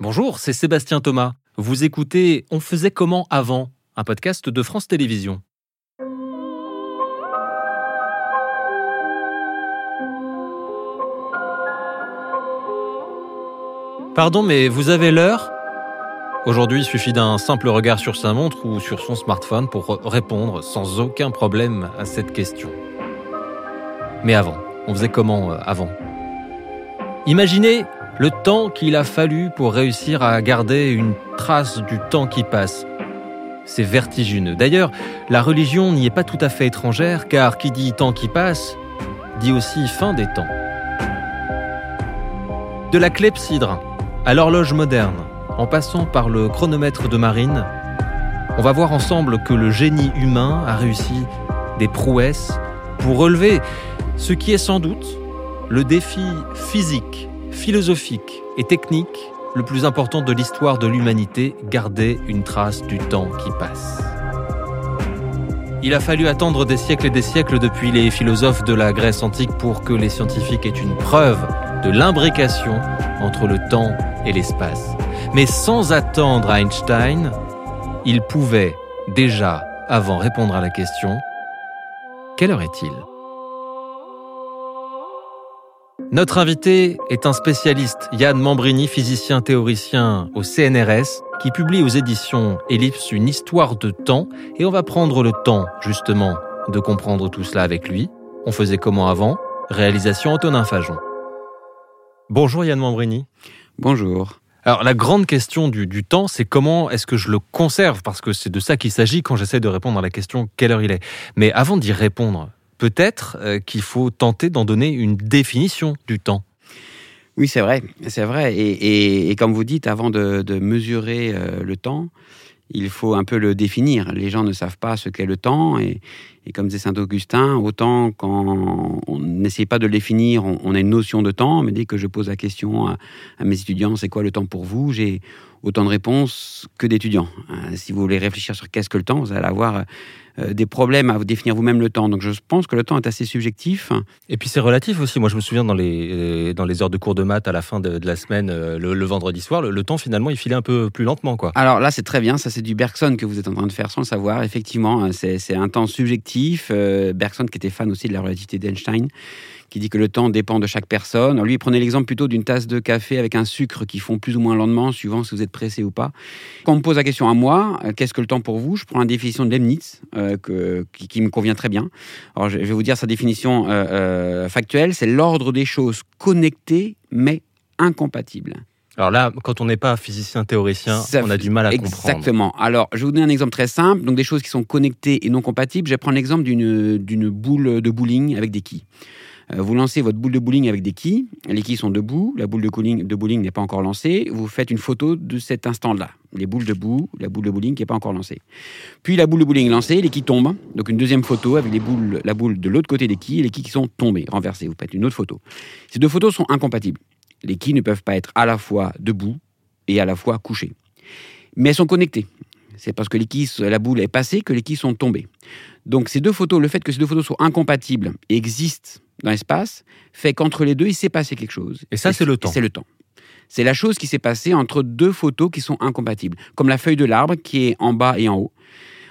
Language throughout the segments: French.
Bonjour, c'est Sébastien Thomas. Vous écoutez On faisait comment avant un podcast de France Télévisions. Pardon, mais vous avez l'heure? Aujourd'hui, il suffit d'un simple regard sur sa montre ou sur son smartphone pour répondre sans aucun problème à cette question. Mais avant, on faisait comment euh, avant? Imaginez le temps qu'il a fallu pour réussir à garder une trace du temps qui passe. C'est vertigineux. D'ailleurs, la religion n'y est pas tout à fait étrangère, car qui dit temps qui passe, dit aussi fin des temps. De la clepsydre à l'horloge moderne, en passant par le chronomètre de marine, on va voir ensemble que le génie humain a réussi des prouesses pour relever ce qui est sans doute le défi physique, philosophique et technique le plus important de l'histoire de l'humanité, garder une trace du temps qui passe. Il a fallu attendre des siècles et des siècles depuis les philosophes de la Grèce antique pour que les scientifiques aient une preuve de l'imbrication entre le temps et l'espace. Mais sans attendre Einstein, il pouvait déjà, avant répondre à la question, quelle heure est-il? Notre invité est un spécialiste, Yann Mambrini, physicien théoricien au CNRS, qui publie aux éditions Ellipse une histoire de temps, et on va prendre le temps, justement, de comprendre tout cela avec lui. On faisait comment avant? Réalisation Antonin Fajon. Bonjour Yann Mambrini. Bonjour. Alors la grande question du, temps, c'est comment est-ce que je le conserve? Parce que c'est de ça qu'il s'agit quand j'essaie de répondre à la question quelle heure il est. Mais avant d'y répondre, peut-être euh, qu'il faut tenter d'en donner une définition du temps. Oui, c'est vrai, c'est vrai. Et, comme vous dites, avant de, mesurer euh, le temps, il faut un peu le définir. Les gens ne savent pas ce qu'est le temps. Et, comme disait Saint Augustin, autant quand on n'essaie pas de le définir, on, a une notion de temps. Mais dès que je pose la question à, à mes étudiants, c'est quoi le temps pour vous J'ai autant de réponses que d'étudiants. Euh, si vous voulez réfléchir sur qu'est-ce que le temps, vous allez avoir euh, des problèmes à vous définir vous-même le temps. Donc je pense que le temps est assez subjectif. Et puis c'est relatif aussi. Moi je me souviens dans les, euh, dans les heures de cours de maths à la fin de, la semaine, le, vendredi soir, le, temps finalement il filait un peu plus lentement. quoi. Alors là c'est très bien, ça c'est du Bergson que vous êtes en train de faire sans le savoir. Effectivement, c'est un temps subjectif. Bergson qui était fan aussi de la relativité d'Einstein qui dit que le temps dépend de chaque personne. Lui, il prenait l'exemple plutôt d'une tasse de café avec un sucre qui font plus ou moins lentement, suivant si vous êtes pressé ou pas. Quand on me pose la question à moi, euh, qu'est-ce que le temps pour vous? Je prends la définition de Leibniz, euh, qui, me convient très bien. Alors je vais vous dire sa définition euh, factuelle, c'est l'ordre des choses connectées mais incompatibles. Alors là, quand on n'est pas physicien théoricien, on a du mal à comprendre. Exactement. Alors, je vais vous donner un exemple très simple. Donc, des choses qui sont connectées et non compatibles. Je vais prendre l'exemple d'une boule de bowling avec des quilles. Euh, vous lancez votre boule de bowling avec des quilles. Les quilles sont debout. La boule de bowling, de bowling n'est pas encore lancée. Vous faites une photo de cet instant-là. Les boules debout, la boule de bowling qui n'est pas encore lancée. Puis la boule de bowling lancée, les quilles tombent. Donc une deuxième photo avec les boules, la boule de l'autre côté des quilles et les quilles qui sont tombées, renversées. Vous faites une autre photo. Ces deux photos sont incompatibles. Les quilles ne peuvent pas être à la fois debout et à la fois couchées. Mais elles sont connectées. C'est parce que les quilles, la boule est passée que les quilles sont tombées. Donc ces deux photos, le fait que ces deux photos soient incompatibles et existent dans l'espace, fait qu'entre les deux, il s'est passé quelque chose. Et ça, c'est le temps. C'est le temps. C'est la chose qui s'est passée entre deux photos qui sont incompatibles. Comme la feuille de l'arbre qui est en bas et en haut.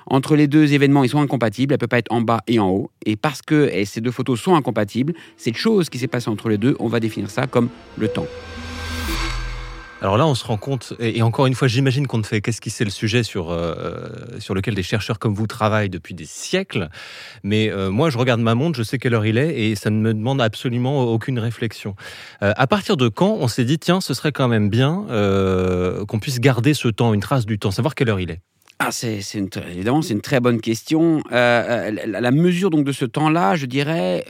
Entre les deux événements, ils sont incompatibles. Elle peut pas être en bas et en haut. Et parce que ces deux photos sont incompatibles, cette chose qui s'est passée entre les deux, on va définir ça comme le temps. Alors là, on se rend compte, et encore une fois, j'imagine qu'on ne fait qu'esquisser le sujet sur, euh, sur lequel des chercheurs comme vous travaillent depuis des siècles. Mais euh, moi, je regarde ma montre, je sais quelle heure il est, et ça ne me demande absolument aucune réflexion. Euh, à partir de quand on s'est dit, tiens, ce serait quand même bien qu'on puisse garder ce temps, une trace du temps, savoir quelle heure il est? Ah, c'est, évidemment, c'est une très bonne question. la, la, mesure donc de ce temps-là, je dirais,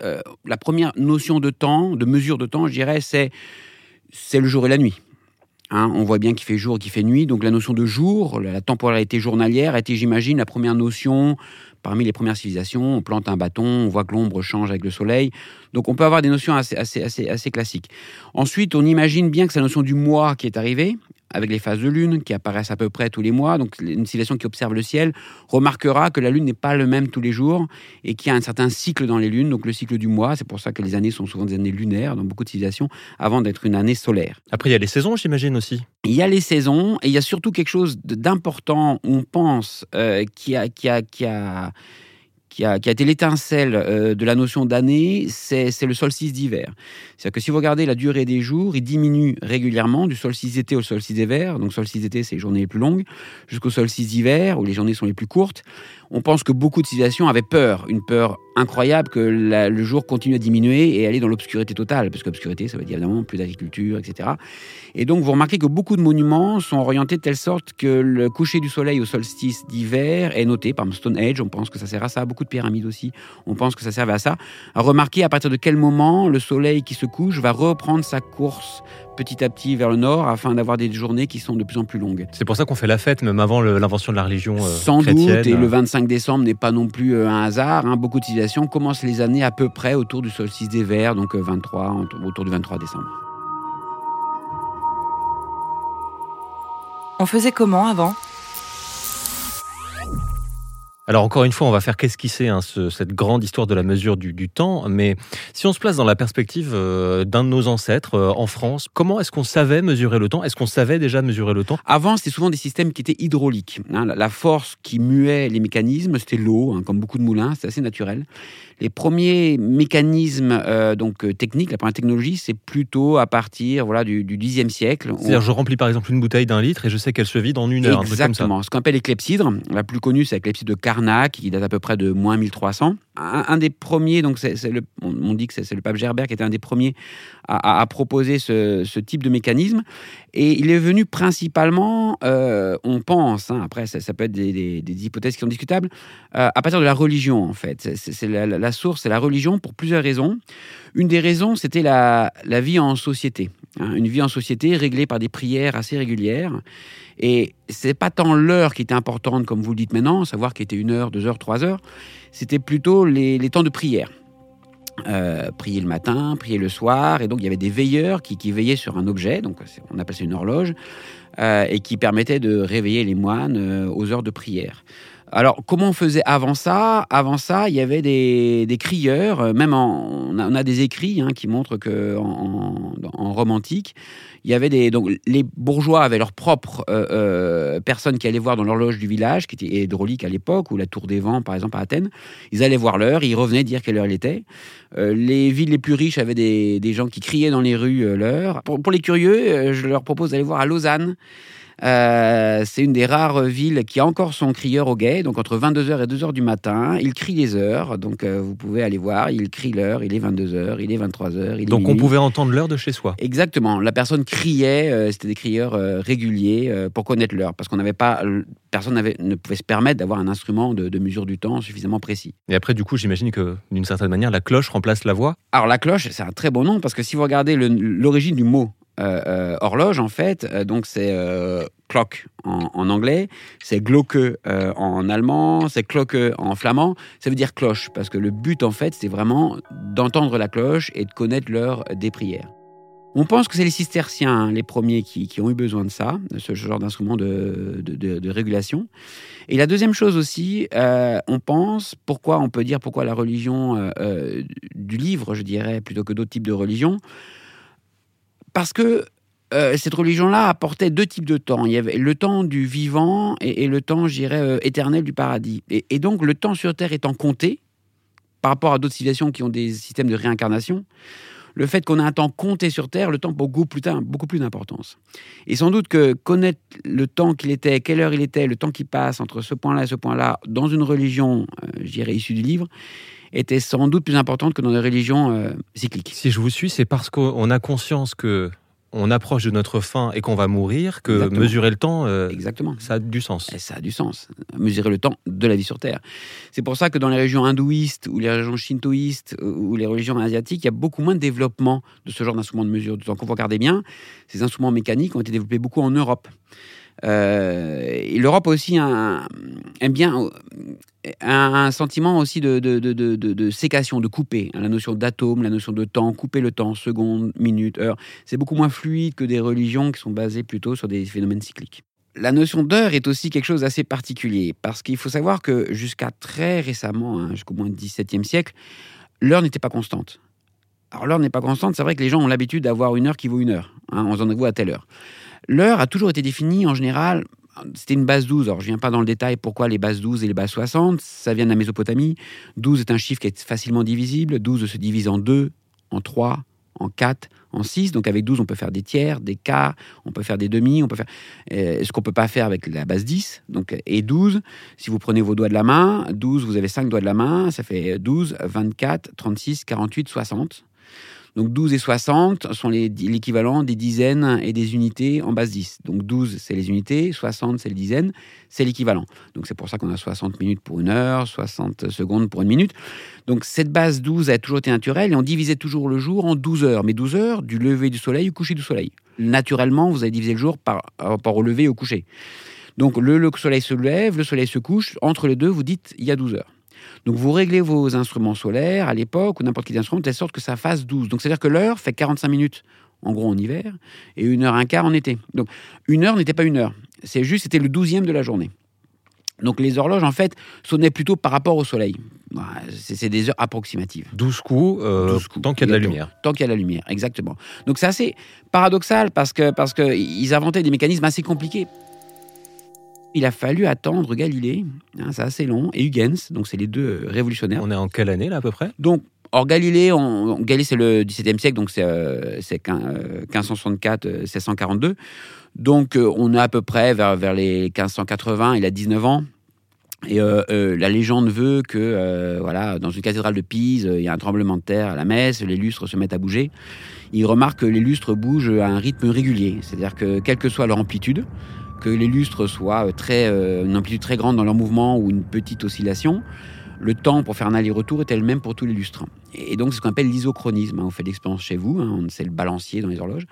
la première notion de temps, de mesure de temps, je dirais, c'est c'est le jour et la nuit. Hein, on voit bien qu'il fait jour et qu'il fait nuit. Donc la notion de jour, la temporalité journalière été, j'imagine, la première notion parmi les premières civilisations. On plante un bâton, on voit que l'ombre change avec le soleil. Donc on peut avoir des notions assez, assez, assez, assez classiques. Ensuite, on imagine bien que c'est la notion du mois qui est arrivée avec les phases de lune qui apparaissent à peu près tous les mois, donc une civilisation qui observe le ciel, remarquera que la lune n'est pas le même tous les jours et qu'il y a un certain cycle dans les lunes, donc le cycle du mois. C'est pour ça que les années sont souvent des années lunaires dans beaucoup de civilisations avant d'être une année solaire. Après, il y a les saisons, j'imagine aussi. Il y a les saisons et il y a surtout quelque chose d'important, on pense, euh, qui a, qui a, qui a qui a, été l'étincelle euh, de la notion d'année, c'est le solstice d'hiver. C'est-à-dire que si vous regardez la durée des jours, il diminue régulièrement du solstice d'été au solstice d'hiver. Donc solstice d'été, c'est les journées les plus longues, jusqu'au solstice d'hiver, où les journées sont les plus courtes on pense que beaucoup de civilisations avaient peur, une peur incroyable que le jour continue à diminuer et aller dans l'obscurité totale, parce qu'obscurité, ça veut dire évidemment plus d'agriculture, etc. Et donc, vous remarquez que beaucoup de monuments sont orientés de telle sorte que le coucher du soleil au solstice d'hiver est noté, par Stonehenge, on pense que ça sert à ça, beaucoup de pyramides aussi, on pense que ça servait à ça. À remarquer à partir de quel moment le soleil qui se couche va reprendre sa course petit à petit vers le nord afin d'avoir des journées qui sont de plus en plus longues. C'est pour ça qu'on fait la fête même avant l'invention de la religion euh, Sans doute, et le 25 décembre n'est pas non plus euh, un hasard. Hein. Beaucoup de civilisations commencent les années à peu près autour du solstice d'hiver, donc 23, euh, autour du 23 décembre. On faisait comment avant? Alors encore une fois, on va faire qu'esquisser hein, cette grande histoire de la mesure du, temps, mais si on se place dans la perspective euh, d'un de nos ancêtres euh, en France, comment est-ce qu'on savait mesurer le temps? Est-ce qu'on savait déjà mesurer le temps? Avant, c'était souvent des systèmes qui étaient hydrauliques. Hein. la, force qui muait les mécanismes, c'était l'eau, hein, comme beaucoup de moulins, c'est assez naturel. Les premiers mécanismes euh, donc techniques, la première technologie, c'est plutôt à partir voilà du, du 10e siècle. C'est-à-dire, je remplis par exemple une bouteille d'un litre et je sais qu'elle se vide en une heure. Exactement. Ce qu'on appelle les clepsydres. La plus connue, c'est la clepsydre de qui date à peu près de moins 1300. Un, des premiers, donc le, on, dit que c'est, le pape Gerbert qui était un des premiers à, proposer ce, type de mécanisme. Et il est venu principalement, euh, on pense, hein, après ça, peut être des, hypothèses qui sont discutables, euh, à partir de la religion en fait. C'est, la, source, c'est la religion pour plusieurs raisons. Une des raisons, c'était la, vie en société. Hein, une vie en société réglée par des prières assez régulières. Et c'est pas tant l'heure qui était importante, comme vous le dites maintenant, savoir qu'il était une heure, deux heures, trois heures. C'était plutôt les, temps de prière. Euh, prier le matin, prier le soir, et donc il y avait des veilleurs qui, veillaient sur un objet, donc on appelle ça une horloge, euh, et qui permettait de réveiller les moines euh, aux heures de prière. Alors, comment on faisait avant ça? Avant ça, il y avait des, crieurs, euh, même on, a, des écrits hein, qui montrent que en, romantique, il y avait des. Donc, les bourgeois avaient leur propre euh, euh, personne qui allait voir dans l'horloge du village, qui était hydraulique à l'époque, ou la tour des vents, par exemple, à Athènes. Ils allaient voir l'heure, ils revenaient dire quelle heure il était. les villes les plus riches avaient des, gens qui criaient dans les rues l'heure. pour, les curieux, je leur propose d'aller voir à Lausanne. Euh, c'est une des rares villes qui a encore son crieur au guet, donc entre 22h et 2h du matin. Il crie les heures, donc euh, vous pouvez aller voir, il crie l'heure, il est 22h, il est 23h. Il donc on pouvait entendre l'heure de chez soi Exactement. La personne criait, euh, c'était des crieurs réguliers pour connaître l'heure, parce qu'on n'avait pas, personne ne pouvait se permettre d'avoir un instrument de, de, mesure du temps suffisamment précis. Et après, du coup, j'imagine que d'une certaine manière, la cloche remplace la voix Alors la cloche, c'est un très bon nom, parce que si vous regardez l'origine du mot horloge, en fait. Euh, donc, c'est clock en, anglais, c'est glocke en allemand, c'est cloque en flamand. Ça veut dire cloche, parce que le but, en fait, c'est vraiment d'entendre la cloche et de connaître l'heure des prières. On pense que c'est les cisterciens, hein, les premiers, qui, ont eu besoin de ça, de ce genre d'instrument de, régulation. Et la deuxième chose aussi, on pense, pourquoi on peut dire pourquoi la religion du livre, je dirais, plutôt que d'autres types de religions, parce que euh, cette religion-là apportait deux types de temps. Il y avait le temps du vivant et, le temps, je dirais, euh, éternel du paradis. Et, donc, le temps sur Terre étant compté, par rapport à d'autres civilisations qui ont des systèmes de réincarnation, le fait qu'on a un temps compté sur Terre, le temps beaucoup plus, beaucoup plus d'importance. Et sans doute que connaître le temps qu'il était, quelle heure il était, le temps qui passe entre ce point-là et ce point-là, dans une religion, euh, je issue du livre, était sans doute plus importante que dans les religions euh, cycliques. Si je vous suis, c'est parce qu'on a conscience que on approche de notre fin et qu'on va mourir, que mesurer le temps, euh, Exactement. ça a du sens. ça a du sens. Mesurer le temps de la vie sur Terre. C'est pour ça que dans les régions hindouistes ou les régions shintoïstes ou les religions asiatiques, il y a beaucoup moins de développement de ce genre d'instruments de mesure du temps. Quand vous regardez bien, ces instruments mécaniques ont été développés beaucoup en Europe. Euh, et l'Europe aussi aime bien un, sentiment aussi de, de, sécation, de couper. hein, La notion d'atome, la notion de temps, couper le temps, seconde, minute, heure. C'est beaucoup moins fluide que des religions qui sont basées plutôt sur des phénomènes cycliques. La notion d'heure est aussi quelque chose d'assez particulier, parce qu'il faut savoir que jusqu'à très récemment, hein, jusqu'au moins XVIIe siècle, l'heure n'était pas constante. Alors l'heure n'est pas constante, c'est vrai que les gens ont l'habitude d'avoir une heure qui vaut une heure. On se donne rendez-vous à telle heure. L'heure a toujours été définie en général, c'était une base 12. Alors je viens pas dans le détail pourquoi les bases 12 et les bases 60, ça vient de la Mésopotamie. 12 est un chiffre qui est facilement divisible, 12 se divise en 2, en 3, en 4, en 6. Donc avec 12, on peut faire des tiers, des quarts, on peut faire des demi, on peut faire euh, ce qu'on peut pas faire avec la base 10. Donc et 12, si vous prenez vos doigts de la main, 12, vous avez 5 doigts de la main, ça fait 12, 24, 36, 48, 60. Donc 12 et 60 sont l'équivalent des dizaines et des unités en base 10. Donc 12, c'est les unités, 60, c'est les dizaines, c'est l'équivalent. Donc c'est pour ça qu'on a 60 minutes pour une heure, 60 secondes pour une minute. Donc cette base 12 a toujours été naturelle et on divisait toujours le jour en 12 heures. Mais 12 heures du lever du soleil au coucher du soleil. Naturellement, vous avez divisé le jour par rapport au lever au coucher. Donc le, le soleil se lève, le soleil se couche. Entre les deux, vous dites il y a 12 heures. Donc vous réglez vos instruments solaires à l'époque ou n'importe quel instrument de telle sorte que ça fasse 12. Donc c'est-à-dire que l'heure fait 45 minutes en gros en hiver et une heure un quart en été. Donc une heure n'était pas une heure. C'est juste, c'était le douzième de la journée. Donc les horloges, en fait, sonnaient plutôt par rapport au soleil. C'est des heures approximatives. 12 coups, euh, 12 coups, tant qu'il y a de la lumière. Tant qu'il y a la lumière, exactement. Donc c'est assez paradoxal parce que parce que ils inventaient des mécanismes assez compliqués. Il a fallu attendre Galilée, hein, c'est assez long, et Huygens, donc c'est les deux euh, révolutionnaires. On est en quelle année là à peu près? Donc, or Galilée, on, Galilée c'est le XVIIe siècle, donc c'est euh, c'est quin- euh, 1564, euh, 1642. Donc euh, on est à peu près vers, vers les 1580, il a 19 ans. Et euh, euh, la légende veut que, euh, voilà, dans une cathédrale de Pise, il y a un tremblement de terre à la messe, les lustres se mettent à bouger. Il remarque que les lustres bougent à un rythme régulier, c'est-à-dire que quelle que soit leur amplitude, que les lustres soient euh, euh, une amplitude très grande dans leur mouvement ou une petite oscillation, le temps pour faire un aller-retour est le même pour tous les lustres. Et donc c'est ce qu'on appelle l'isochronisme. hein. On fait l'expérience chez vous, hein, c'est le balancier dans les horloges.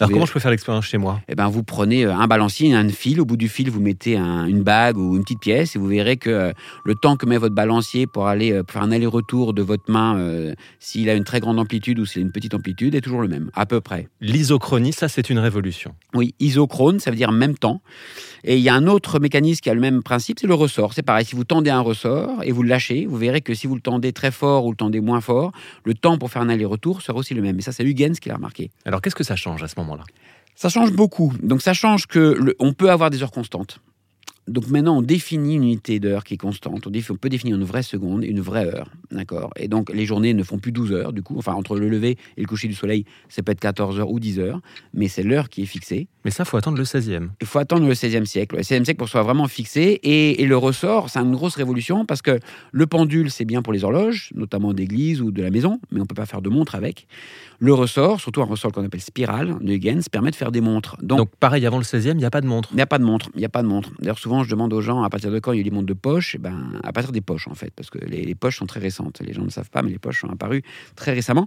Alors comment je peux faire l'expérience chez moi? Eh ben, vous prenez euh, un balancier, un fil. Au bout du fil, vous mettez un- une bague ou une petite pièce et vous verrez que euh, le temps que met votre balancier pour aller euh, pour faire un aller-retour de votre main, euh, s'il a une très grande amplitude ou s'il a une petite amplitude, est toujours le même, à peu près. L'isochronie, ça c'est une révolution. Oui, isochrone, ça veut dire même temps. Et il y a un autre mécanisme qui a le même principe, c'est le ressort. C'est pareil, si vous tendez un ressort et vous le lâchez, vous verrez que si vous le tendez très fort ou le tendez moins fort, le temps pour faire un aller-retour sera aussi le même. Et ça, c'est Huygens qui l'a remarqué. Alors qu'est-ce que ça change à ce moment-là? Ça change beaucoup. Donc ça change que le- on peut avoir des heures constantes. Donc maintenant, on définit une unité d'heure qui est constante. On, peut définir une vraie seconde et une vraie heure. D'accord? Et donc, les journées ne font plus 12 heures, du coup. Enfin, entre le lever et le coucher du soleil, ça peut être 14 heures ou 10 heures. Mais c'est l'heure qui est fixée. Mais ça, faut attendre le 16e. Il faut attendre le 16e siècle. Le 16e siècle pour soit vraiment fixé. Et, et le ressort, c'est une grosse révolution parce que le pendule, c'est bien pour les horloges, notamment d'église ou de la maison, mais on peut pas faire de montre avec. Le ressort, surtout un ressort qu'on appelle spirale de Huygens, permet de faire des montres. Donc, Donc pareil, avant le 16e, il n'y a pas de montre. il n'y a pas de montre. Il n'y a pas de montre. D'ailleurs, souvent, je demande aux gens à partir de quand il y a des montres de poche. Eh ben, à partir des poches, en fait, parce que les, les poches sont très récentes. Les gens ne savent pas, mais les poches sont apparues très récemment.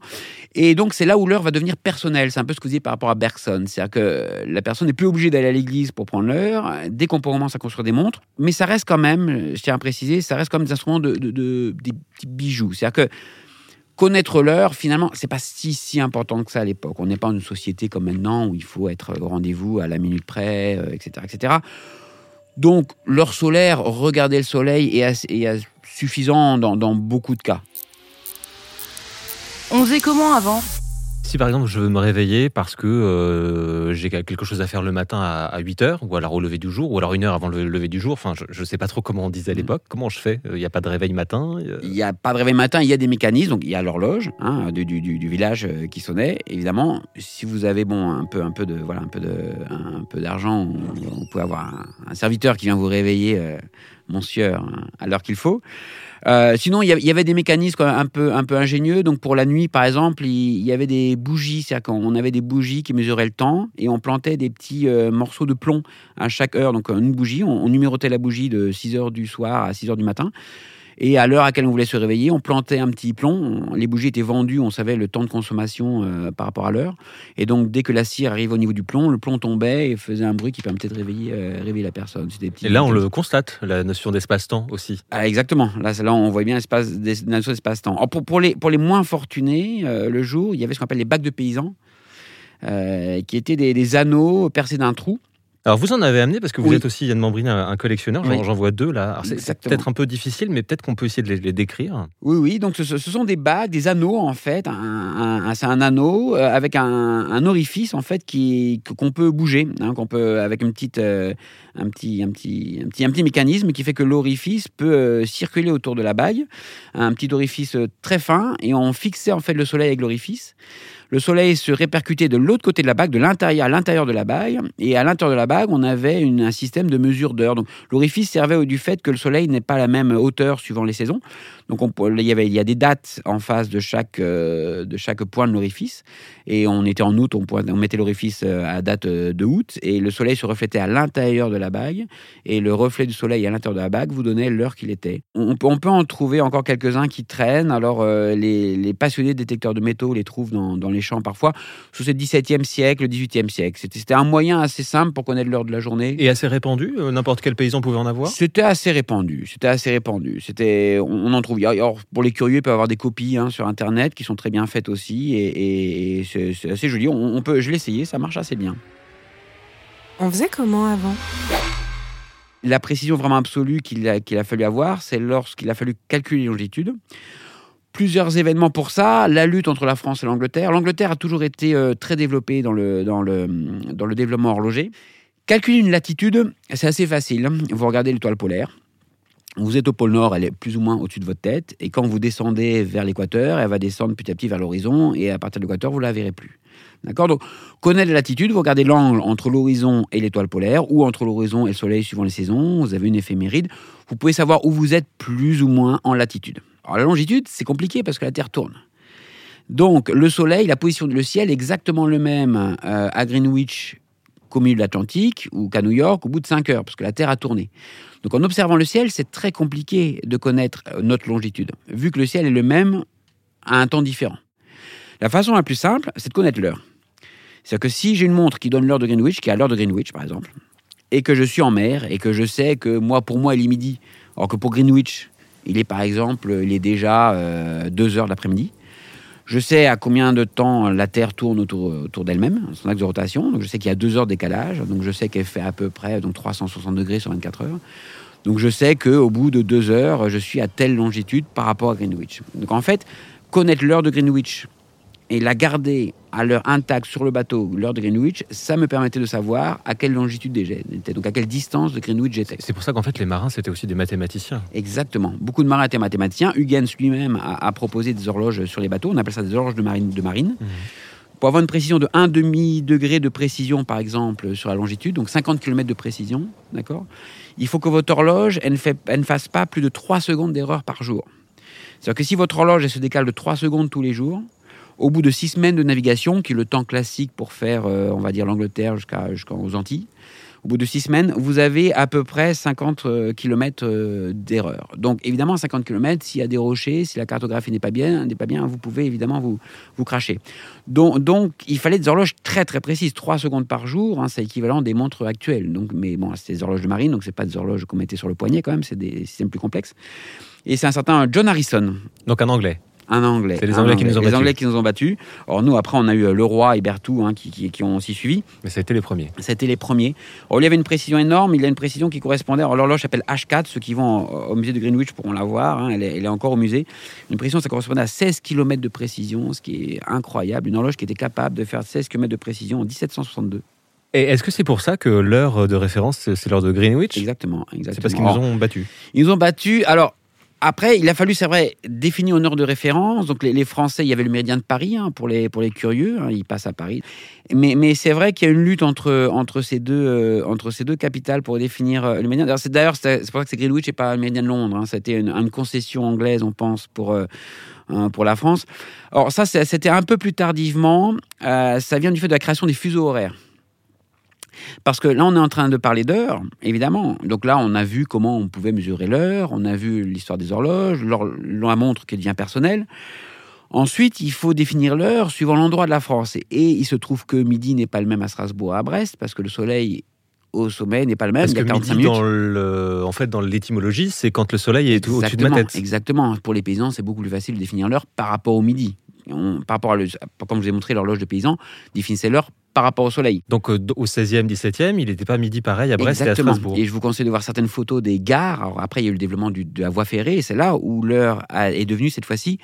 Et donc, c'est là où l'heure va devenir personnelle. C'est un peu ce que vous disiez par rapport à Bergson. C'est-à-dire que la personne n'est plus obligée d'aller à l'église pour prendre l'heure. Dès qu'on commence à construire des montres, mais ça reste quand même, je tiens à préciser, ça reste comme des instruments de, de- de- des petits bijoux. C'est-à-dire que connaître l'heure, finalement, c'est pas si important que ça à l'époque. On n'est pas dans une société comme maintenant où il faut être au rendez-vous à la minute près, euh, etc., etc. Donc, l'heure solaire, regarder le soleil est, suffisant dans beaucoup de cas. On faisait comment avant? Si par exemple je veux me réveiller parce que euh, j'ai quelque chose à faire le matin à, à 8h, ou alors au lever du jour, ou alors une heure avant le lever du jour, enfin je ne sais pas trop comment on disait à l'époque, comment je fais Il n'y a pas de réveil matin euh, Il n'y a pas de réveil matin, il y a des mécanismes. Donc, il y a l'horloge hein, du, du- du- du village euh, qui sonnait. Évidemment, si vous avez bon un peu un peu de voilà un peu de un peu d'argent, on, on peut avoir un, un serviteur qui vient vous réveiller, euh, monsieur, hein, à l'heure qu'il faut. Euh, sinon, il y, avait des mécanismes un peu, un peu ingénieux. Donc, pour la nuit, par exemple, il, y avait des bougies. C'est-à-dire qu'on avait des bougies qui mesuraient le temps et on plantait des petits euh, morceaux de plomb à chaque heure. Donc, une bougie, on, on numérotait la bougie de 6 heures du soir à 6 heures du matin. Et à l'heure à laquelle on voulait se réveiller, on plantait un petit plomb. Les bougies étaient vendues, on savait le temps de consommation euh, par rapport à l'heure. Et donc, dès que la cire arrivait au niveau du plomb, le plomb tombait et faisait un bruit qui permettait de réveiller, euh, réveiller la personne. et là, on le constate, la notion d'espace-temps aussi. Ah, exactement. Là, là, on voit bien l'espace, la notion d'espace-temps. Pour, pour, les, pour les moins fortunés, euh, le jour, il y avait ce qu'on appelle les bacs de paysans, qui étaient des anneaux percés d'un trou. Alors vous en avez amené parce que vous êtes aussi Yann Mambrini, un, collectionneur. J'en vois deux là. C'est peut-être un peu difficile, mais peut-être qu'on peut essayer de les, décrire. Oui, oui. Donc ce, sont des bagues, des anneaux en fait. c'est un anneau euh, avec un, orifice en fait qui qu'on peut bouger, hein, qu'on peut avec une petite, euh, un petit, un petit, un petit, un petit mécanisme qui fait que l'orifice peut euh, circuler autour de la bague. Un petit orifice très fin et on fixait en fait le soleil avec l'orifice le soleil se répercutait de l'autre côté de la bague, de l'intérieur à l'intérieur de la bague. Et à l'intérieur de la bague, on avait un système de mesure d'heure. Donc l'orifice servait du fait que le soleil n'est pas à la même hauteur suivant les saisons. Donc on, il, y avait, il y a des dates en face de chaque, euh, de chaque point de l'orifice. Et on était en août, on, on mettait l'orifice euh, à date euh, de août. Et le soleil se reflétait à l'intérieur de la bague. Et le reflet du soleil à l'intérieur de la bague vous donnait l'heure qu'il était. On, on, peut en trouver encore quelques-uns qui traînent. Alors les, les, passionnés détecteurs de métaux les trouvent dans, dans les champs parfois, sous ce 17e siècle, 18e siècle. C'était un moyen assez simple pour connaître l'heure de la journée. Et assez répandu N'importe quel paysan pouvait en avoir? C'était assez répandu. C'était assez répandu. C'était, on en trouve pour les curieux, il peut y avoir des copies hein, sur Internet qui sont très bien faites aussi, et, c'est assez joli. On, peut, je l'ai essayé, ça marche assez bien. On faisait comment avant? La précision vraiment absolue qu'il a, fallu avoir, c'est lorsqu'il a fallu calculer les longitudes plusieurs événements pour ça. La lutte entre la France et l'Angleterre. L'Angleterre a toujours été euh, très développée dans le, dans, le, dans le développement horloger. Calculer une latitude, c'est assez facile. Vous regardez l'étoile polaire. Vous êtes au pôle Nord, elle est plus ou moins au-dessus de votre tête. Et quand vous descendez vers l'équateur, elle va descendre petit à petit vers l'horizon. Et à partir de l'équateur, vous ne la verrez plus. D'accord? Donc, connaître la latitude, vous regardez l'angle entre l'horizon et l'étoile polaire, ou entre l'horizon et le soleil suivant les saisons. Vous avez une éphéméride. Vous pouvez savoir où vous êtes plus ou moins en latitude. Alors, la longitude, c'est compliqué parce que la Terre tourne. Donc, le soleil, la position du ciel est exactement le même euh, à Greenwich qu'au milieu de l'Atlantique ou qu'à New York au bout de 5 heures, parce que la Terre a tourné. Donc en observant le ciel, c'est très compliqué de connaître euh, notre longitude, vu que le ciel est le même à un temps différent. La façon la plus simple, c'est de connaître l'heure. C'est-à-dire que si j'ai une montre qui donne l'heure de Greenwich, qui a l'heure de Greenwich par exemple, et que je suis en mer, et que je sais que moi, pour moi, il est midi, alors que pour Greenwich, il est par exemple, il est déjà 2 euh, heures de l'après-midi, je sais à combien de temps la Terre tourne autour, d'elle-même, son axe de rotation. Donc je sais qu'il y a deux heures de décalage. Donc je sais qu'elle fait à peu près donc 360 degrés sur 24 heures. Donc je sais qu'au bout de deux heures, je suis à telle longitude par rapport à Greenwich. Donc en fait, connaître l'heure de Greenwich et la garder à l'heure intacte sur le bateau, l'heure de Greenwich, ça me permettait de savoir à quelle longitude j'étais, donc à quelle distance de Greenwich j'étais. C'est pour ça qu'en fait les marins c'était aussi des mathématiciens. Exactement. Beaucoup de marins étaient mathématiciens. Huygens lui-même a, proposé des horloges sur les bateaux. On appelle ça des horloges de marine. De marine. Mmh. Pour avoir une précision de 1 demi degré de précision, par exemple, sur la longitude, donc 50 km de précision, d'accord? Il faut que votre horloge elle ne, fait, elle ne fasse pas plus de 3 secondes d'erreur par jour. C'est-à-dire que si votre horloge elle se décale de 3 secondes tous les jours, au bout de six semaines de navigation, qui est le temps classique pour faire, euh, on va dire, l'Angleterre jusqu'aux Antilles, au bout de six semaines, vous avez à peu près 50 euh, km d'erreur. Donc évidemment, 50 km, s'il y a des rochers, si la cartographie n'est pas bien, n'est pas bien, vous pouvez évidemment vous, vous cracher. Donc, donc il fallait des horloges très très précises, 3 secondes par jour, hein, c'est équivalent des montres actuelles. Donc, mais bon, c'est des horloges de marine, donc c'est pas des horloges qu'on mettait sur le poignet quand même, c'est des systèmes plus complexes. Et c'est un certain John Harrison. Donc un anglais un Anglais. C'est les Anglais, qui nous ont les Anglais qui nous ont battus. Alors nous, après, on a eu euh, Leroy et Berthoud hein, qui, qui, ont aussi suivi. Mais ça a été les premiers. Ça a été les premiers. Alors, il y avait une précision énorme. Il a une précision qui correspondait. Alors l'horloge s'appelle H4. Ceux qui vont au musée de Greenwich pourront la voir. Hein. elle, est, encore au musée. Une précision, ça correspondait à 16 km de précision, ce qui est incroyable. Une horloge qui était capable de faire 16 km de précision en 1762. Et est-ce que c'est pour ça que l'heure de référence, c'est l'heure de Greenwich? Exactement. exactement. C'est parce qu'ils nous ont battus. Ils nous ont battus. Alors, après, il a fallu, c'est vrai, définir une heure de référence. Donc, les, Français, il y avait le méridien de Paris hein, pour, les, pour les curieux. Hein, ils passent à Paris. Mais, c'est vrai qu'il y a une lutte entre, entre, ces deux, euh, entre ces deux capitales pour définir euh, le méridien. D'ailleurs, c'est pour ça que c'est Greenwich et pas le méridien de Londres. Hein. C'était une, concession anglaise, on pense, pour, euh, pour la France. Alors, ça, c'était un peu plus tardivement. ça vient du fait de la création des fuseaux horaires. Parce que là, on est en train de parler d'heures, évidemment. Donc là, on a vu comment on pouvait mesurer l'heure, on a vu l'histoire des horloges, la montre qui devient personnelle. Ensuite, il faut définir l'heure suivant l'endroit de la France. Et, il se trouve que midi n'est pas le même à Strasbourg, à Brest, parce que le soleil au sommet n'est pas le même. Parce 45 minutes. Dans le, en fait, dans l'étymologie, c'est quand le soleil est au-dessus de ma tête. Exactement. Pour les paysans, c'est beaucoup plus facile de définir l'heure par rapport au midi. par rapport à, comme je vous ai montré l'horloge de paysan, définissez l'heure par rapport au soleil. Donc euh, au 16e, 17e, il n'était pas midi pareil à Brest et à Strasbourg. Et je vous conseille de voir certaines photos des gares. Alors après, il y a eu le développement de la voie ferrée, et c'est là où l'heure est devenue cette fois-ci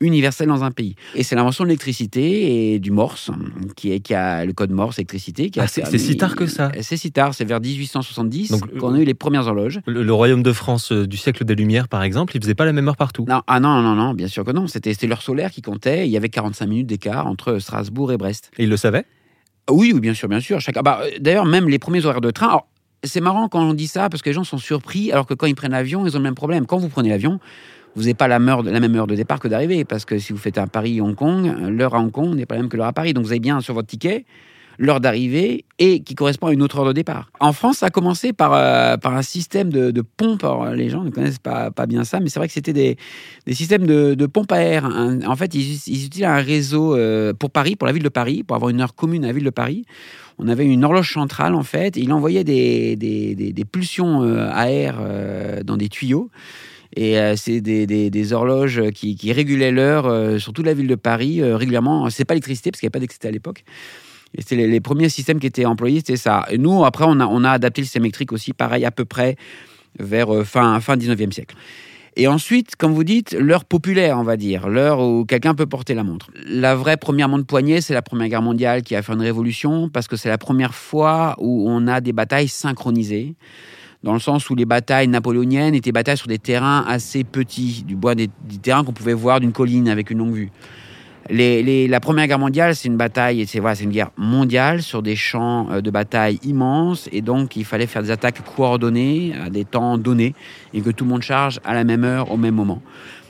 universelle dans un pays. Et c'est l'invention de l'électricité et du Morse, qui, est, qui a le code Morse, électricité. Ah, c'est si tard que ça C'est si tard, c'est vers 1870 qu'on a eu les premières horloges. Le, royaume de France euh, du siècle des Lumières, par exemple, il faisait pas la même heure partout non, Ah non, non, non, bien sûr que non. C'était l'heure solaire qui comptait. Il y avait 45 minutes d'écart entre Strasbourg et Brest. Et il le savait? Oui, oui, bien sûr, bien sûr. Chaque... Bah, D'ailleurs, même les premiers horaires de train. c'est marrant quand on dit ça parce que les gens sont surpris alors que quand ils prennent l'avion, ils ont le même problème. Quand vous prenez l'avion, vous n'avez pas la, la, même heure de départ que d'arrivée, parce que si vous faites un Paris-Hong Kong, l'heure à Hong Kong n'est pas la même que l'heure à Paris. Donc vous avez bien sur votre ticket l'heure d'arrivée et qui correspond à une autre heure de départ. En France, ça a commencé par, euh, par un système de, de pompe. les gens ne connaissent pas, pas bien ça, mais c'est vrai que c'était des, des, systèmes de, de pompe à air. En fait, ils, ils utilisaient un réseau euh, pour Paris, pour la ville de Paris, pour avoir une heure commune à la ville de Paris. On avait une horloge centrale, en fait, et il envoyait des, des, des pulsions euh, à air dans des tuyaux. Et c'est des, horloges qui, régulaient l'heure sur toute la ville de Paris euh, régulièrement. C'est pas l'électricité parce qu'il n'y avait pas d'électricité à l'époque. Les, premiers systèmes qui étaient employés, c'était ça. Et nous, après, on a, adapté le système électrique aussi, pareil, à peu près vers fin, fin 19e siècle. Et ensuite, comme vous dites, l'heure populaire, on va dire, l'heure où quelqu'un peut porter la montre. La vraie première montre poignée, c'est la Première Guerre mondiale qui a fait une révolution parce que c'est la première fois où on a des batailles synchronisées dans le sens où les batailles napoléoniennes étaient batailles sur des terrains assez petits, du bois des, terrains qu'on pouvait voir d'une colline avec une longue vue. La Première Guerre mondiale, c'est une bataille, c'est une guerre mondiale sur des champs euh, de bataille immenses, et donc il fallait faire des attaques coordonnées à des temps donnés, et que tout le monde charge à la même heure, au même moment.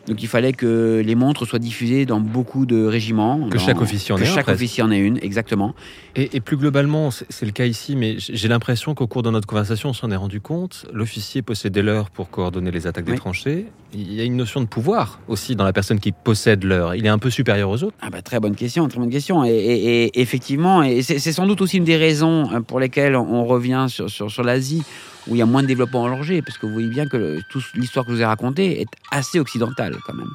Donc il fallait que les montres soient diffusées dans beaucoup de régiments. Que chaque officier en ait chaque officier en ait une, exactement. Et, plus globalement, c'est le cas ici, mais j'ai l'impression qu'au cours de notre conversation, on s'en est rendu compte. L'officier possédait l'heure pour coordonner les attaques des tranchées. Il y a une notion de pouvoir aussi dans la personne qui possède l'heure. Il est un peu supérieur aux autres. Ah bah, très bonne question, très bonne question. Et, effectivement, et c'est sans doute aussi une des raisons hein, pour lesquelles on revient sur, sur, sur l'Asie où il y a moins de développement horloger, parce que vous voyez bien que toute l'histoire que je vous ai racontée est assez occidentale quand même.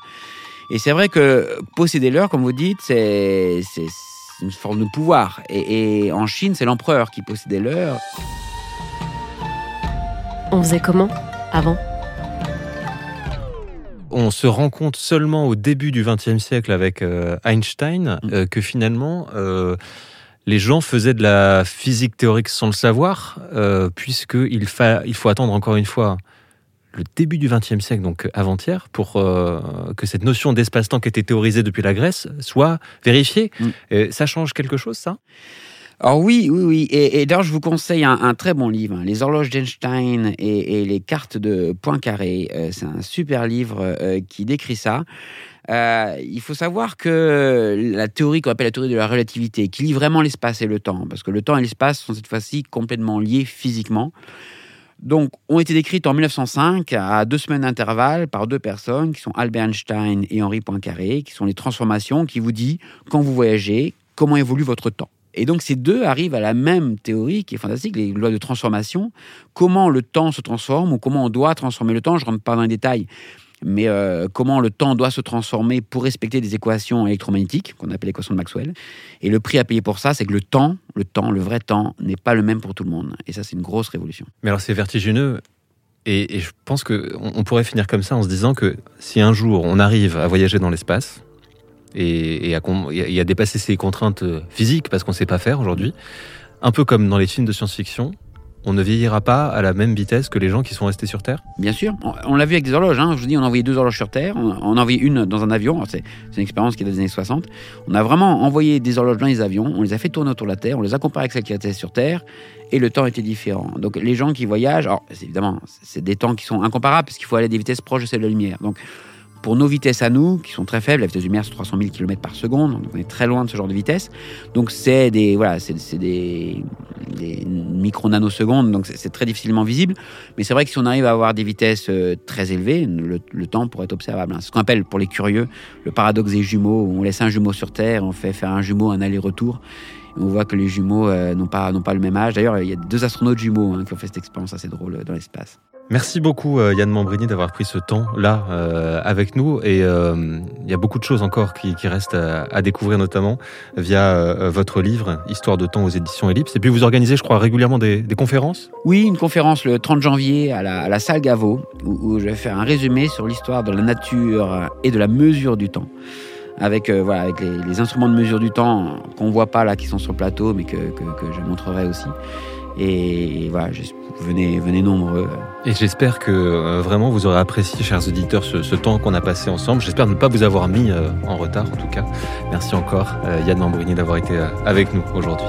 Et c'est vrai que posséder l'heure, comme vous dites, c'est une forme de pouvoir. Et, en Chine, c'est l'empereur qui possédait l'heure. On faisait comment avant? On se rend compte seulement au début du XXe siècle avec euh, Einstein mm. euh, que finalement euh, les gens faisaient de la physique théorique sans le savoir, euh, puisqu'il il faut attendre encore une fois le début du XXe siècle, donc avant-hier, pour euh, que cette notion d'espace-temps qui était théorisée depuis la Grèce soit vérifiée. Mm. ça change quelque chose, ça? Alors oui, oui, oui. Et, d'ailleurs, je vous conseille un, très bon livre, hein. Les horloges d'Einstein et, les cartes de Poincaré. Euh, c'est un super livre qui décrit ça. Euh, il faut savoir que la théorie qu'on appelle la théorie de la relativité, qui lie vraiment l'espace et le temps, parce que le temps et l'espace sont cette fois-ci complètement liés physiquement, donc ont été décrites en 1905 à deux semaines d'intervalle par deux personnes qui sont Albert Einstein et Henri Poincaré, qui sont les transformations qui vous dit quand vous voyagez comment évolue votre temps. Et donc ces deux arrivent à la même théorie qui est fantastique, les lois de transformation, comment le temps se transforme ou comment on doit transformer le temps, je ne rentre pas dans les détails, mais euh, comment le temps doit se transformer pour respecter des équations électromagnétiques, qu'on appelle l'équation de Maxwell. Et le prix à payer pour ça, c'est que le temps, le temps, le vrai temps, n'est pas le même pour tout le monde. Et ça, c'est une grosse révolution. Mais alors, c'est vertigineux. Et, je pense qu'on on pourrait finir comme ça en se disant que si un jour on arrive à voyager dans l'espace et, et, à, dépasser ces contraintes physiques, parce qu'on ne sait pas faire aujourd'hui, un peu comme dans les films de science-fiction, on ne vieillira pas à la même vitesse que les gens qui sont restés sur Terre? Bien sûr. On, l'a vu avec des horloges. Hein. Je vous dis, on a envoyé deux horloges sur Terre. On, on a envoyé une dans un avion. C'est une expérience qui est des années 60. On a vraiment envoyé des horloges dans les avions. On les a fait tourner autour de la Terre. On les a comparées avec celles qui étaient sur Terre. Et le temps était différent. Donc les gens qui voyagent, alors évidemment, c'est des temps qui sont incomparables parce qu'il faut aller à des vitesses proches de celles de la lumière. Donc pour nos vitesses à nous, qui sont très faibles, la vitesse lumière c'est 300 000 km par seconde, donc on est très loin de ce genre de vitesse. Donc c'est des, voilà, c'est, des, des micro-nanosecondes, donc c'est très difficilement visible. Mais c'est vrai que si on arrive à avoir des vitesses euh, très élevées, le, temps pourrait être observable. C'est ce qu'on appelle pour les curieux le paradoxe des jumeaux. On laisse un jumeau sur Terre, on fait faire un jumeau un aller-retour. On voit que les jumeaux n'ont pas, pas le même âge. D'ailleurs, il y a deux astronautes jumeaux hein, qui ont fait cette expérience assez drôle dans l'espace. Merci beaucoup euh, Yann Mambrini d'avoir pris ce temps-là euh, avec nous. Et euh, il y a beaucoup de choses encore qui, restent à, découvrir, notamment via votre livre Histoire de temps aux éditions Ellipse. Et puis vous organisez, je crois, régulièrement des, conférences? Oui, une conférence le 30 janvier à la, salle Gaveau, où, je vais faire un résumé sur l'histoire de la nature et de la mesure du temps avec, voilà, avec les, instruments de mesure du temps qu'on voit pas là, qui sont sur le plateau, mais que, que je montrerai aussi. Et voilà, venez, venez nombreux. Et j'espère que euh, vraiment vous aurez apprécié, chers auditeurs, ce, temps qu'on a passé ensemble. J'espère ne pas vous avoir mis euh, en retard, en tout cas. Merci encore, euh, Yann Mambrini, d'avoir été avec nous aujourd'hui.